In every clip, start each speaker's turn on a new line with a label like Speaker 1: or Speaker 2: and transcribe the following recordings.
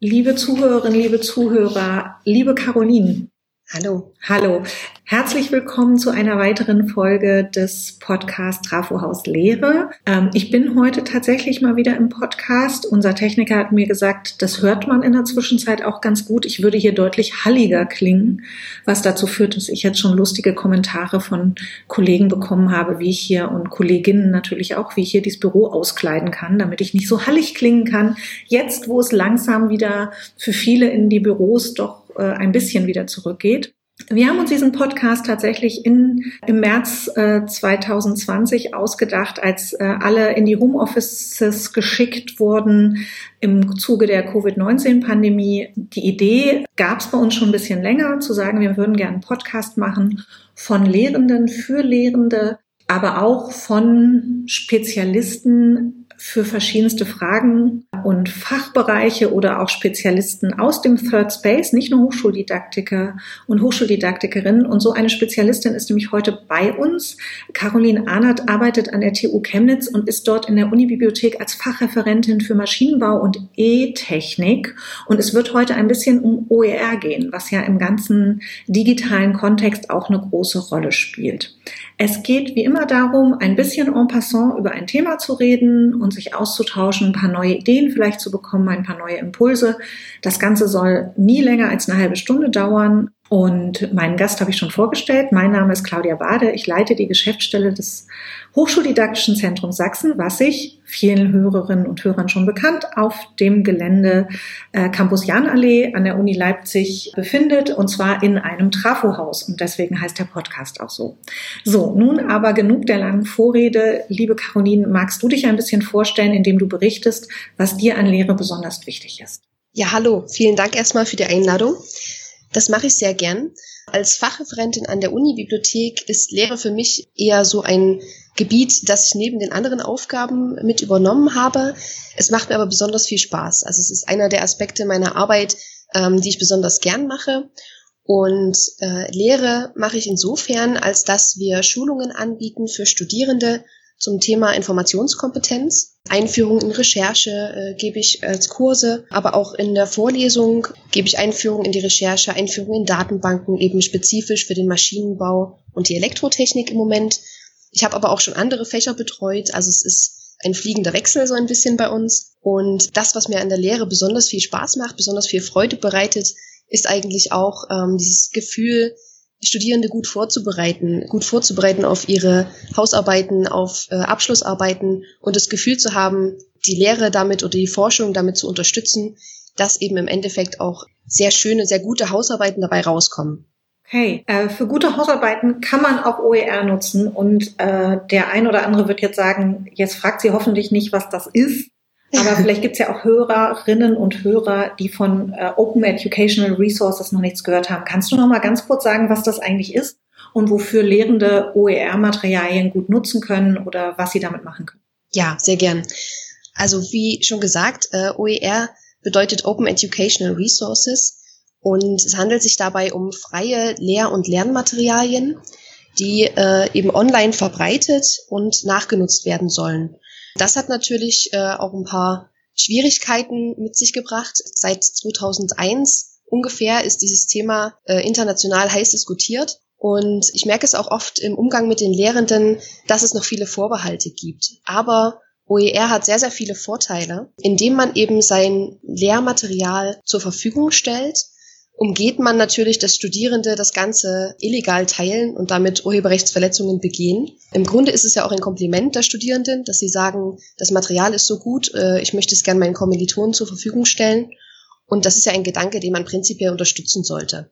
Speaker 1: Liebe Zuhörerinnen, liebe Zuhörer, liebe Caroline.
Speaker 2: Hallo.
Speaker 1: Hallo. Herzlich willkommen zu einer weiteren Folge des Podcast Trafo Haus Lehre. Ähm, ich bin heute tatsächlich mal wieder im Podcast. Unser Techniker hat mir gesagt, das hört man in der Zwischenzeit auch ganz gut. Ich würde hier deutlich halliger klingen, was dazu führt, dass ich jetzt schon lustige Kommentare von Kollegen bekommen habe, wie ich hier und Kolleginnen natürlich auch, wie ich hier dieses Büro auskleiden kann, damit ich nicht so hallig klingen kann. Jetzt, wo es langsam wieder für viele in die Büros doch äh, ein bisschen wieder zurückgeht. Wir haben uns diesen Podcast tatsächlich in, im März äh, 2020 ausgedacht, als äh, alle in die Homeoffices geschickt wurden im Zuge der Covid-19-Pandemie. Die Idee gab es bei uns schon ein bisschen länger, zu sagen, wir würden gerne einen Podcast machen von Lehrenden für Lehrende, aber auch von Spezialisten für verschiedenste Fragen und Fachbereiche oder auch Spezialisten aus dem Third Space, nicht nur Hochschuldidaktiker und Hochschuldidaktikerinnen. Und so eine Spezialistin ist nämlich heute bei uns. Caroline Ahnert arbeitet an der TU Chemnitz und ist dort in der Unibibliothek als Fachreferentin für Maschinenbau und E-Technik. Und es wird heute ein bisschen um OER gehen, was ja im ganzen digitalen Kontext auch eine große Rolle spielt. Es geht wie immer darum, ein bisschen en passant über ein Thema zu reden und sich auszutauschen, ein paar neue Ideen vielleicht zu bekommen, ein paar neue Impulse. Das Ganze soll nie länger als eine halbe Stunde dauern. Und meinen Gast habe ich schon vorgestellt. Mein Name ist Claudia Bade. Ich leite die Geschäftsstelle des Hochschuldidaktischen Zentrums Sachsen, was sich vielen Hörerinnen und Hörern schon bekannt auf dem Gelände äh, Campus Jahnallee an der Uni Leipzig befindet und zwar in einem Trafohaus und deswegen heißt der Podcast auch so. So, nun aber genug der langen Vorrede. Liebe Caroline, magst du dich ein bisschen vorstellen, indem du berichtest, was dir an Lehre besonders wichtig ist?
Speaker 2: Ja, hallo. Vielen Dank erstmal für die Einladung. Das mache ich sehr gern. Als Fachreferentin an der Uni-Bibliothek ist Lehre für mich eher so ein Gebiet, das ich neben den anderen Aufgaben mit übernommen habe. Es macht mir aber besonders viel Spaß. Also es ist einer der Aspekte meiner Arbeit, ähm, die ich besonders gern mache. Und äh, Lehre mache ich insofern, als dass wir Schulungen anbieten für Studierende zum Thema Informationskompetenz. Einführung in Recherche äh, gebe ich als Kurse, aber auch in der Vorlesung gebe ich Einführung in die Recherche, Einführung in Datenbanken, eben spezifisch für den Maschinenbau und die Elektrotechnik im Moment. Ich habe aber auch schon andere Fächer betreut, also es ist ein fliegender Wechsel so ein bisschen bei uns. Und das, was mir an der Lehre besonders viel Spaß macht, besonders viel Freude bereitet, ist eigentlich auch ähm, dieses Gefühl, Studierende gut vorzubereiten, gut vorzubereiten auf ihre Hausarbeiten, auf äh, Abschlussarbeiten und das Gefühl zu haben, die Lehre damit oder die Forschung damit zu unterstützen, dass eben im Endeffekt auch sehr schöne, sehr gute Hausarbeiten dabei rauskommen.
Speaker 1: Okay, äh, für gute Hausarbeiten kann man auch OER nutzen und äh, der ein oder andere wird jetzt sagen, jetzt fragt sie hoffentlich nicht, was das ist. Aber vielleicht gibt es ja auch Hörerinnen und Hörer, die von äh, Open Educational Resources noch nichts gehört haben. Kannst du noch mal ganz kurz sagen, was das eigentlich ist und wofür Lehrende OER-Materialien gut nutzen können oder was sie damit machen können?
Speaker 2: Ja, sehr gern. Also wie schon gesagt, äh, OER bedeutet Open Educational Resources und es handelt sich dabei um freie Lehr- und Lernmaterialien, die äh, eben online verbreitet und nachgenutzt werden sollen. Das hat natürlich äh, auch ein paar Schwierigkeiten mit sich gebracht. Seit 2001 ungefähr ist dieses Thema äh, international heiß diskutiert. Und ich merke es auch oft im Umgang mit den Lehrenden, dass es noch viele Vorbehalte gibt. Aber OER hat sehr, sehr viele Vorteile, indem man eben sein Lehrmaterial zur Verfügung stellt umgeht man natürlich, dass Studierende das Ganze illegal teilen und damit Urheberrechtsverletzungen begehen. Im Grunde ist es ja auch ein Kompliment der Studierenden, dass sie sagen, das Material ist so gut, äh, ich möchte es gerne meinen Kommilitonen zur Verfügung stellen. Und das ist ja ein Gedanke, den man prinzipiell unterstützen sollte.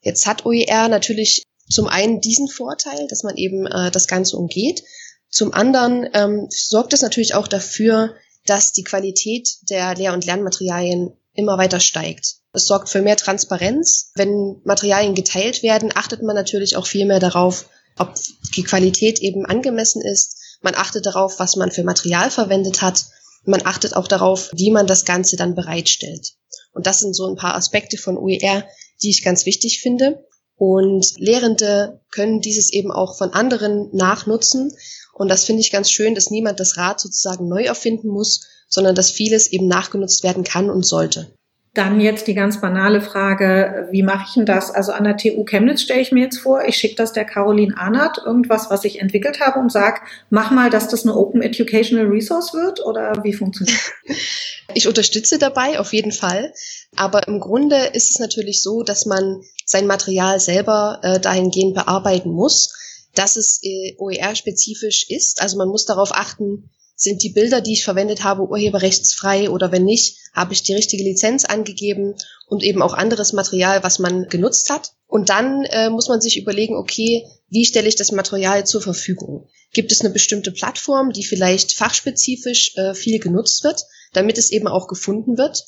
Speaker 2: Jetzt hat OER natürlich zum einen diesen Vorteil, dass man eben äh, das Ganze umgeht. Zum anderen ähm, sorgt es natürlich auch dafür, dass die Qualität der Lehr- und Lernmaterialien immer weiter steigt. Es sorgt für mehr Transparenz. Wenn Materialien geteilt werden, achtet man natürlich auch viel mehr darauf, ob die Qualität eben angemessen ist. Man achtet darauf, was man für Material verwendet hat. Man achtet auch darauf, wie man das Ganze dann bereitstellt. Und das sind so ein paar Aspekte von OER, die ich ganz wichtig finde. Und Lehrende können dieses eben auch von anderen nachnutzen. Und das finde ich ganz schön, dass niemand das Rad sozusagen neu erfinden muss, sondern dass vieles eben nachgenutzt werden kann und sollte.
Speaker 1: Dann jetzt die ganz banale Frage, wie mache ich denn das? Also an der TU Chemnitz stelle ich mir jetzt vor, ich schicke das der Caroline Arnert, irgendwas, was ich entwickelt habe und sage, mach mal, dass das eine Open Educational Resource wird oder wie funktioniert
Speaker 2: Ich unterstütze dabei auf jeden Fall. Aber im Grunde ist es natürlich so, dass man sein Material selber äh, dahingehend bearbeiten muss, dass es äh, OER-spezifisch ist. Also man muss darauf achten, sind die Bilder, die ich verwendet habe, urheberrechtsfrei oder wenn nicht, habe ich die richtige Lizenz angegeben und eben auch anderes Material, was man genutzt hat. Und dann äh, muss man sich überlegen, okay, wie stelle ich das Material zur Verfügung? Gibt es eine bestimmte Plattform, die vielleicht fachspezifisch äh, viel genutzt wird, damit es eben auch gefunden wird?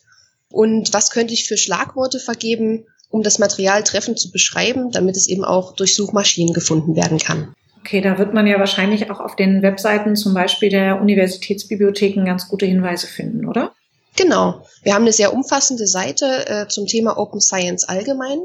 Speaker 2: Und was könnte ich für Schlagworte vergeben, um das Material treffend zu beschreiben, damit es eben auch durch Suchmaschinen gefunden werden kann?
Speaker 1: Okay, da wird man ja wahrscheinlich auch auf den Webseiten zum Beispiel der Universitätsbibliotheken ganz gute Hinweise finden, oder?
Speaker 2: Genau. Wir haben eine sehr umfassende Seite äh, zum Thema Open Science allgemein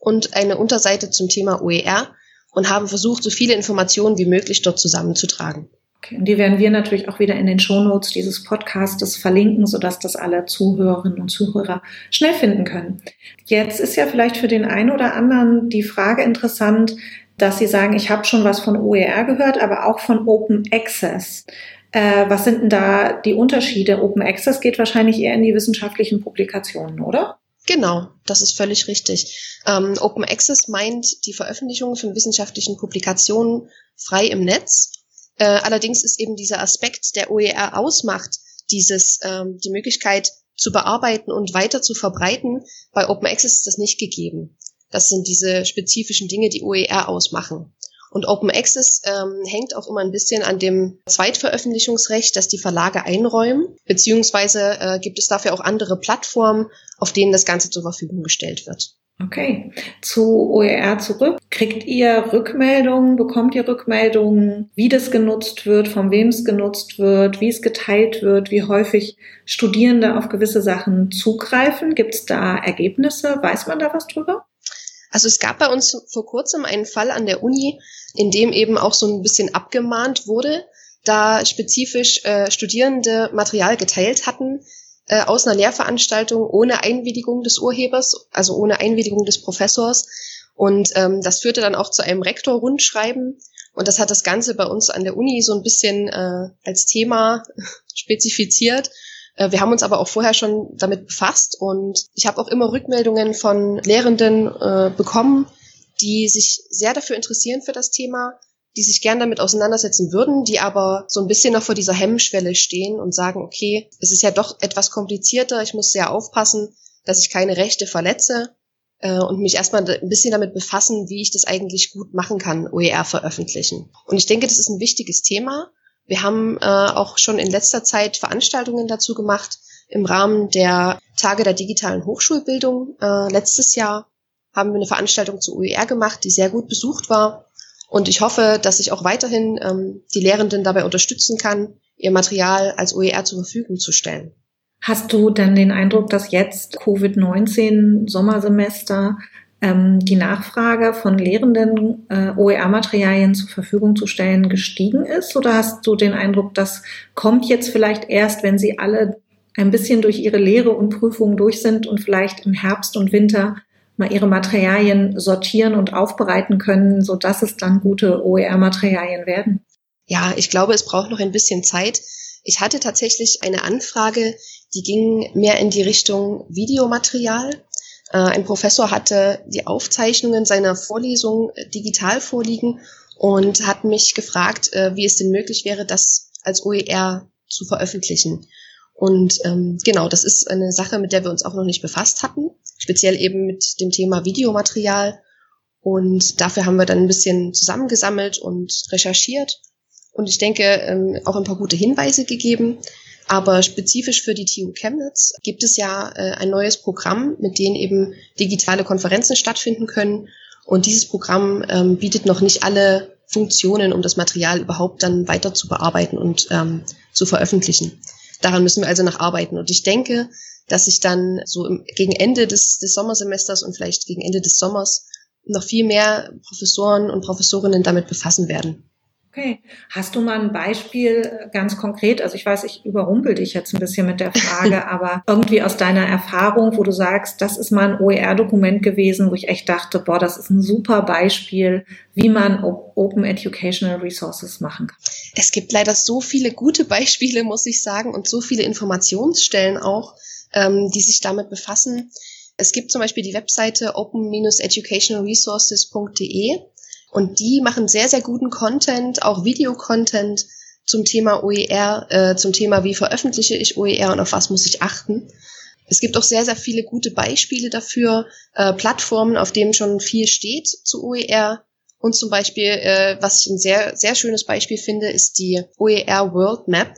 Speaker 2: und eine Unterseite zum Thema OER und haben versucht, so viele Informationen wie möglich dort zusammenzutragen.
Speaker 1: Okay, und die werden wir natürlich auch wieder in den Shownotes dieses Podcastes verlinken, sodass das alle Zuhörerinnen und Zuhörer schnell finden können. Jetzt ist ja vielleicht für den einen oder anderen die Frage interessant, dass sie sagen, ich habe schon was von OER gehört, aber auch von Open Access. Äh, was sind denn da die Unterschiede? Open Access geht wahrscheinlich eher in die wissenschaftlichen Publikationen, oder?
Speaker 2: Genau, das ist völlig richtig. Ähm, Open Access meint die Veröffentlichung von wissenschaftlichen Publikationen frei im Netz. Äh, allerdings ist eben dieser Aspekt, der OER ausmacht, dieses ähm, die Möglichkeit zu bearbeiten und weiter zu verbreiten, bei Open Access ist das nicht gegeben. Das sind diese spezifischen Dinge, die OER ausmachen. Und Open Access ähm, hängt auch immer ein bisschen an dem Zweitveröffentlichungsrecht, das die Verlage einräumen, beziehungsweise äh, gibt es dafür auch andere Plattformen, auf denen das Ganze zur Verfügung gestellt wird.
Speaker 1: Okay, zu OER zurück. Kriegt ihr Rückmeldungen, bekommt ihr Rückmeldungen, wie das genutzt wird, von wem es genutzt wird, wie es geteilt wird, wie häufig Studierende auf gewisse Sachen zugreifen? Gibt es da Ergebnisse? Weiß man da was drüber?
Speaker 2: Also es gab bei uns vor kurzem einen Fall an der Uni, in dem eben auch so ein bisschen abgemahnt wurde, da spezifisch äh, Studierende Material geteilt hatten äh, aus einer Lehrveranstaltung ohne Einwilligung des Urhebers, also ohne Einwilligung des Professors. Und ähm, das führte dann auch zu einem Rektor-Rundschreiben. Und das hat das Ganze bei uns an der Uni so ein bisschen äh, als Thema spezifiziert. Äh, wir haben uns aber auch vorher schon damit befasst und ich habe auch immer Rückmeldungen von Lehrenden äh, bekommen, die sich sehr dafür interessieren für das Thema, die sich gern damit auseinandersetzen würden, die aber so ein bisschen noch vor dieser Hemmschwelle stehen und sagen, okay, es ist ja doch etwas komplizierter, ich muss sehr aufpassen, dass ich keine Rechte verletze äh, und mich erstmal ein bisschen damit befassen, wie ich das eigentlich gut machen kann, OER veröffentlichen. Und ich denke, das ist ein wichtiges Thema wir haben äh, auch schon in letzter Zeit Veranstaltungen dazu gemacht im Rahmen der Tage der digitalen Hochschulbildung. Äh, letztes Jahr haben wir eine Veranstaltung zu OER gemacht, die sehr gut besucht war. Und ich hoffe, dass ich auch weiterhin ähm, die Lehrenden dabei unterstützen kann, ihr Material als OER zur Verfügung zu stellen.
Speaker 1: Hast du denn den Eindruck, dass jetzt Covid-19 Sommersemester die Nachfrage von Lehrenden, äh, OER-Materialien zur Verfügung zu stellen, gestiegen ist? Oder hast du den Eindruck, das kommt jetzt vielleicht erst, wenn sie alle ein bisschen durch ihre Lehre und Prüfungen durch sind und vielleicht im Herbst und Winter mal ihre Materialien sortieren und aufbereiten können, so dass es dann gute OER-Materialien werden?
Speaker 2: Ja, ich glaube, es braucht noch ein bisschen Zeit. Ich hatte tatsächlich eine Anfrage, die ging mehr in die Richtung Videomaterial. Äh, ein Professor hatte die Aufzeichnungen seiner Vorlesung äh, digital vorliegen und hat mich gefragt, äh, wie es denn möglich wäre, das als OER zu veröffentlichen. Und ähm, genau, das ist eine Sache, mit der wir uns auch noch nicht befasst hatten, speziell eben mit dem Thema Videomaterial. Und dafür haben wir dann ein bisschen zusammengesammelt und recherchiert. Und ich denke, ähm, auch ein paar gute Hinweise gegeben. Aber spezifisch für die TU Chemnitz gibt es ja äh, ein neues Programm, mit dem eben digitale Konferenzen stattfinden können. Und dieses Programm ähm, bietet noch nicht alle Funktionen, um das Material überhaupt dann weiter zu bearbeiten und ähm, zu veröffentlichen. Daran müssen wir also noch arbeiten. Und ich denke, dass sich dann so im, gegen Ende des, des Sommersemesters und vielleicht gegen Ende des Sommers noch viel mehr Professoren und Professorinnen damit befassen werden.
Speaker 1: Okay. Hast du mal ein Beispiel äh, ganz konkret? Also ich weiß, ich überrumpel dich jetzt ein bisschen mit der Frage, aber irgendwie aus deiner Erfahrung, wo du sagst, das ist mal ein OER-Dokument gewesen, wo ich echt dachte, boah, das ist ein super Beispiel, wie man Open Educational Resources machen kann.
Speaker 2: Es gibt leider so viele gute Beispiele, muss ich sagen, und so viele Informationsstellen auch, ähm, die sich damit befassen. Es gibt zum Beispiel die Webseite open-educationalresources.de und die machen sehr, sehr guten Content, auch Videocontent zum Thema OER, äh, zum Thema, wie veröffentliche ich OER und auf was muss ich achten. Es gibt auch sehr, sehr viele gute Beispiele dafür, äh, Plattformen, auf denen schon viel steht zu OER. Und zum Beispiel, äh, was ich ein sehr, sehr schönes Beispiel finde, ist die OER World Map,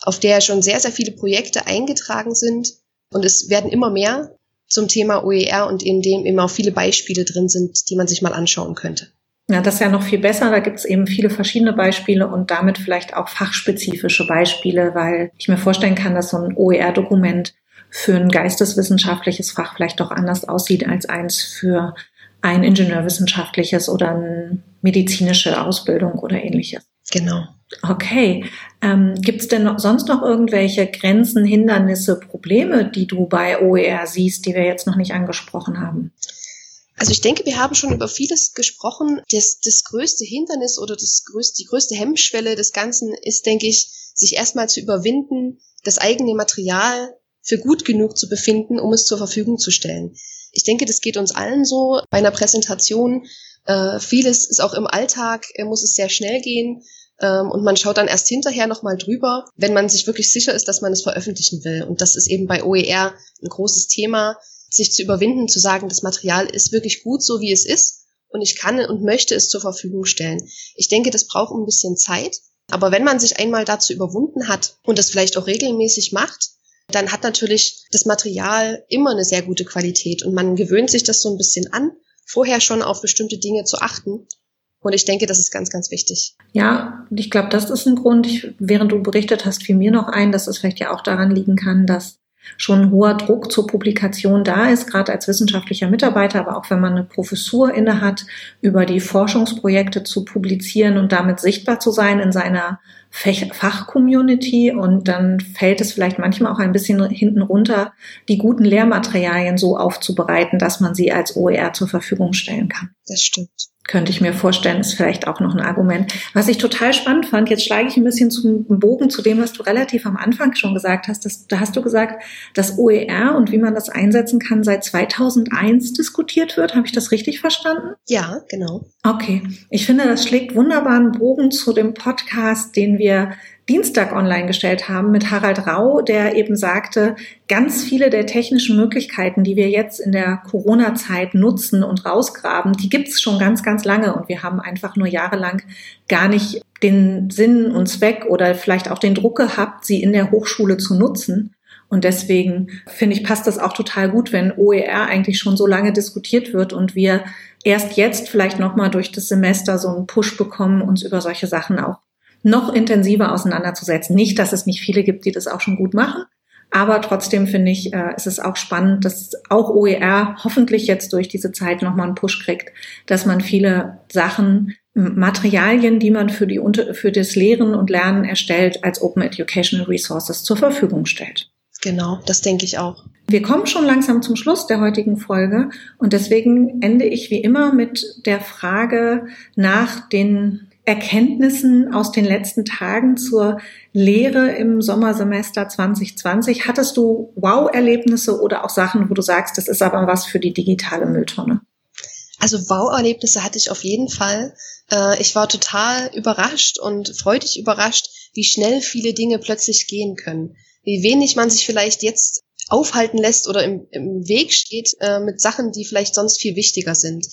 Speaker 2: auf der schon sehr, sehr viele Projekte eingetragen sind. Und es werden immer mehr zum Thema OER und in dem eben auch viele Beispiele drin sind, die man sich mal anschauen könnte.
Speaker 1: Ja, das ist ja noch viel besser. Da gibt es eben viele verschiedene Beispiele und damit vielleicht auch fachspezifische Beispiele, weil ich mir vorstellen kann, dass so ein OER-Dokument für ein geisteswissenschaftliches Fach vielleicht doch anders aussieht als eins für ein ingenieurwissenschaftliches oder eine medizinische Ausbildung oder ähnliches.
Speaker 2: Genau.
Speaker 1: Okay. Ähm, Gibt es denn noch, sonst noch irgendwelche Grenzen, Hindernisse, Probleme, die du bei OER siehst, die wir jetzt noch nicht angesprochen haben?
Speaker 2: Also ich denke, wir haben schon über vieles gesprochen. Das, das größte Hindernis oder das größte, die größte Hemmschwelle des Ganzen ist, denke ich, sich erstmal zu überwinden, das eigene Material für gut genug zu befinden, um es zur Verfügung zu stellen. Ich denke, das geht uns allen so bei einer Präsentation. Äh, vieles ist auch im Alltag, äh, muss es sehr schnell gehen. Ähm, und man schaut dann erst hinterher nochmal drüber, wenn man sich wirklich sicher ist, dass man es veröffentlichen will. Und das ist eben bei OER ein großes Thema sich zu überwinden, zu sagen, das Material ist wirklich gut, so wie es ist und ich kann und möchte es zur Verfügung stellen. Ich denke, das braucht ein bisschen Zeit, aber wenn man sich einmal dazu überwunden hat und das vielleicht auch regelmäßig macht, dann hat natürlich das Material immer eine sehr gute Qualität und man gewöhnt sich das so ein bisschen an, vorher schon auf bestimmte Dinge zu achten. Und ich denke, das ist ganz, ganz wichtig.
Speaker 1: Ja, ich glaube, das ist ein Grund. Ich, während du berichtet hast, fiel mir noch ein, dass es vielleicht ja auch daran liegen kann, dass schon ein hoher Druck zur Publikation da ist, gerade als wissenschaftlicher Mitarbeiter, aber auch wenn man eine Professur inne hat, über die Forschungsprojekte zu publizieren und damit sichtbar zu sein in seiner Fachcommunity und dann fällt es vielleicht manchmal auch ein bisschen hinten runter, die guten Lehrmaterialien so aufzubereiten, dass man sie als OER zur Verfügung stellen kann.
Speaker 2: Das stimmt
Speaker 1: könnte ich mir vorstellen, ist vielleicht auch noch ein Argument. Was ich total spannend fand, jetzt schlage ich ein bisschen zum Bogen zu dem, was du relativ am Anfang schon gesagt hast. Das, da hast du gesagt, dass OER und wie man das einsetzen kann seit 2001 diskutiert wird. Habe ich das richtig verstanden?
Speaker 2: Ja, genau.
Speaker 1: Okay. Ich finde, das schlägt wunderbaren Bogen zu dem Podcast, den wir Dienstag online gestellt haben mit Harald Rau, der eben sagte, ganz viele der technischen Möglichkeiten, die wir jetzt in der Corona-Zeit nutzen und rausgraben, die gibt es schon ganz, ganz lange und wir haben einfach nur jahrelang gar nicht den Sinn und Zweck oder vielleicht auch den Druck gehabt, sie in der Hochschule zu nutzen. Und deswegen finde ich, passt das auch total gut, wenn OER eigentlich schon so lange diskutiert wird und wir erst jetzt vielleicht nochmal durch das Semester so einen Push bekommen, uns über solche Sachen auch noch intensiver auseinanderzusetzen. Nicht, dass es nicht viele gibt, die das auch schon gut machen, aber trotzdem finde ich, äh, ist es auch spannend, dass auch OER hoffentlich jetzt durch diese Zeit nochmal einen Push kriegt, dass man viele Sachen, Materialien, die man für, die, für das Lehren und Lernen erstellt, als Open Educational Resources zur Verfügung stellt.
Speaker 2: Genau, das denke ich auch.
Speaker 1: Wir kommen schon langsam zum Schluss der heutigen Folge und deswegen ende ich wie immer mit der Frage nach den Erkenntnissen aus den letzten Tagen zur Lehre im Sommersemester 2020? Hattest du Wow-Erlebnisse oder auch Sachen, wo du sagst, das ist aber was für die digitale Mülltonne?
Speaker 2: Also Wow-Erlebnisse hatte ich auf jeden Fall. Äh, ich war total überrascht und freudig überrascht, wie schnell viele Dinge plötzlich gehen können. Wie wenig man sich vielleicht jetzt aufhalten lässt oder im, im Weg steht äh, mit Sachen, die vielleicht sonst viel wichtiger sind.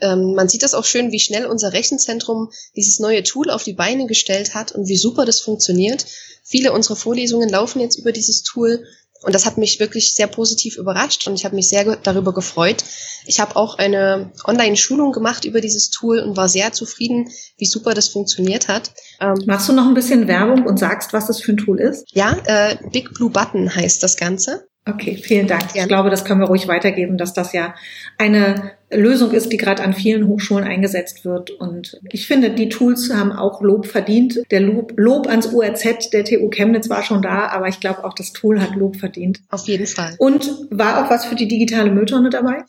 Speaker 2: Ähm, man sieht das auch schön, wie schnell unser Rechenzentrum dieses neue Tool auf die Beine gestellt hat und wie super das funktioniert. Viele unserer Vorlesungen laufen jetzt über dieses Tool und das hat mich wirklich sehr positiv überrascht und ich habe mich sehr darüber gefreut. Ich habe auch eine Online-Schulung gemacht über dieses Tool und war sehr zufrieden, wie super das funktioniert hat.
Speaker 1: Ähm, Machst du noch ein bisschen Werbung und sagst, was das für ein Tool ist?
Speaker 2: Ja, äh, Big Blue Button heißt das Ganze.
Speaker 1: Okay, vielen Dank. Gerne. Ich glaube, das können wir ruhig weitergeben, dass das ja eine Lösung ist, die gerade an vielen Hochschulen eingesetzt wird. Und ich finde, die Tools haben auch Lob verdient. Der Lob, Lob ans URZ der TU Chemnitz war schon da, aber ich glaube auch das Tool hat Lob verdient.
Speaker 2: Auf jeden Fall.
Speaker 1: Und war auch was für die digitale Mülltonne dabei?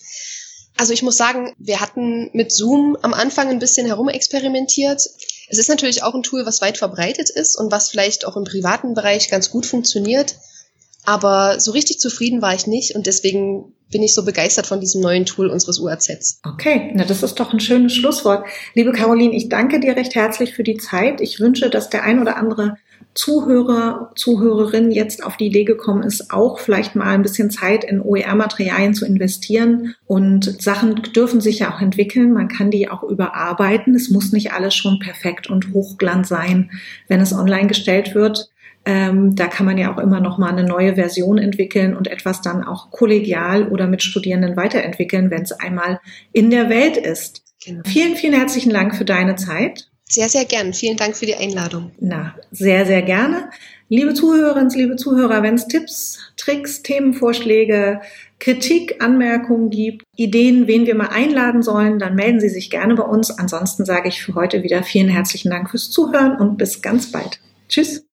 Speaker 2: Also ich muss sagen, wir hatten mit Zoom am Anfang ein bisschen herumexperimentiert. Es ist natürlich auch ein Tool, was weit verbreitet ist und was vielleicht auch im privaten Bereich ganz gut funktioniert. Aber so richtig zufrieden war ich nicht und deswegen bin ich so begeistert von diesem neuen Tool unseres UAZs.
Speaker 1: Okay, na das ist doch ein schönes Schlusswort. Liebe Caroline, ich danke dir recht herzlich für die Zeit. Ich wünsche, dass der ein oder andere Zuhörer, Zuhörerin jetzt auf die Idee gekommen ist, auch vielleicht mal ein bisschen Zeit in OER-Materialien zu investieren. Und Sachen dürfen sich ja auch entwickeln. Man kann die auch überarbeiten. Es muss nicht alles schon perfekt und hochglanz sein, wenn es online gestellt wird. Ähm, da kann man ja auch immer noch mal eine neue Version entwickeln und etwas dann auch kollegial oder mit Studierenden weiterentwickeln, wenn es einmal in der Welt ist. Genau. Vielen, vielen herzlichen Dank für deine Zeit.
Speaker 2: Sehr, sehr gern. Vielen Dank für die Einladung.
Speaker 1: Na, sehr, sehr gerne. Liebe Zuhörerinnen, liebe Zuhörer, wenn es Tipps, Tricks, Themenvorschläge, Kritik, Anmerkungen gibt, Ideen, wen wir mal einladen sollen, dann melden Sie sich gerne bei uns. Ansonsten sage ich für heute wieder vielen herzlichen Dank fürs Zuhören und bis ganz bald. Tschüss.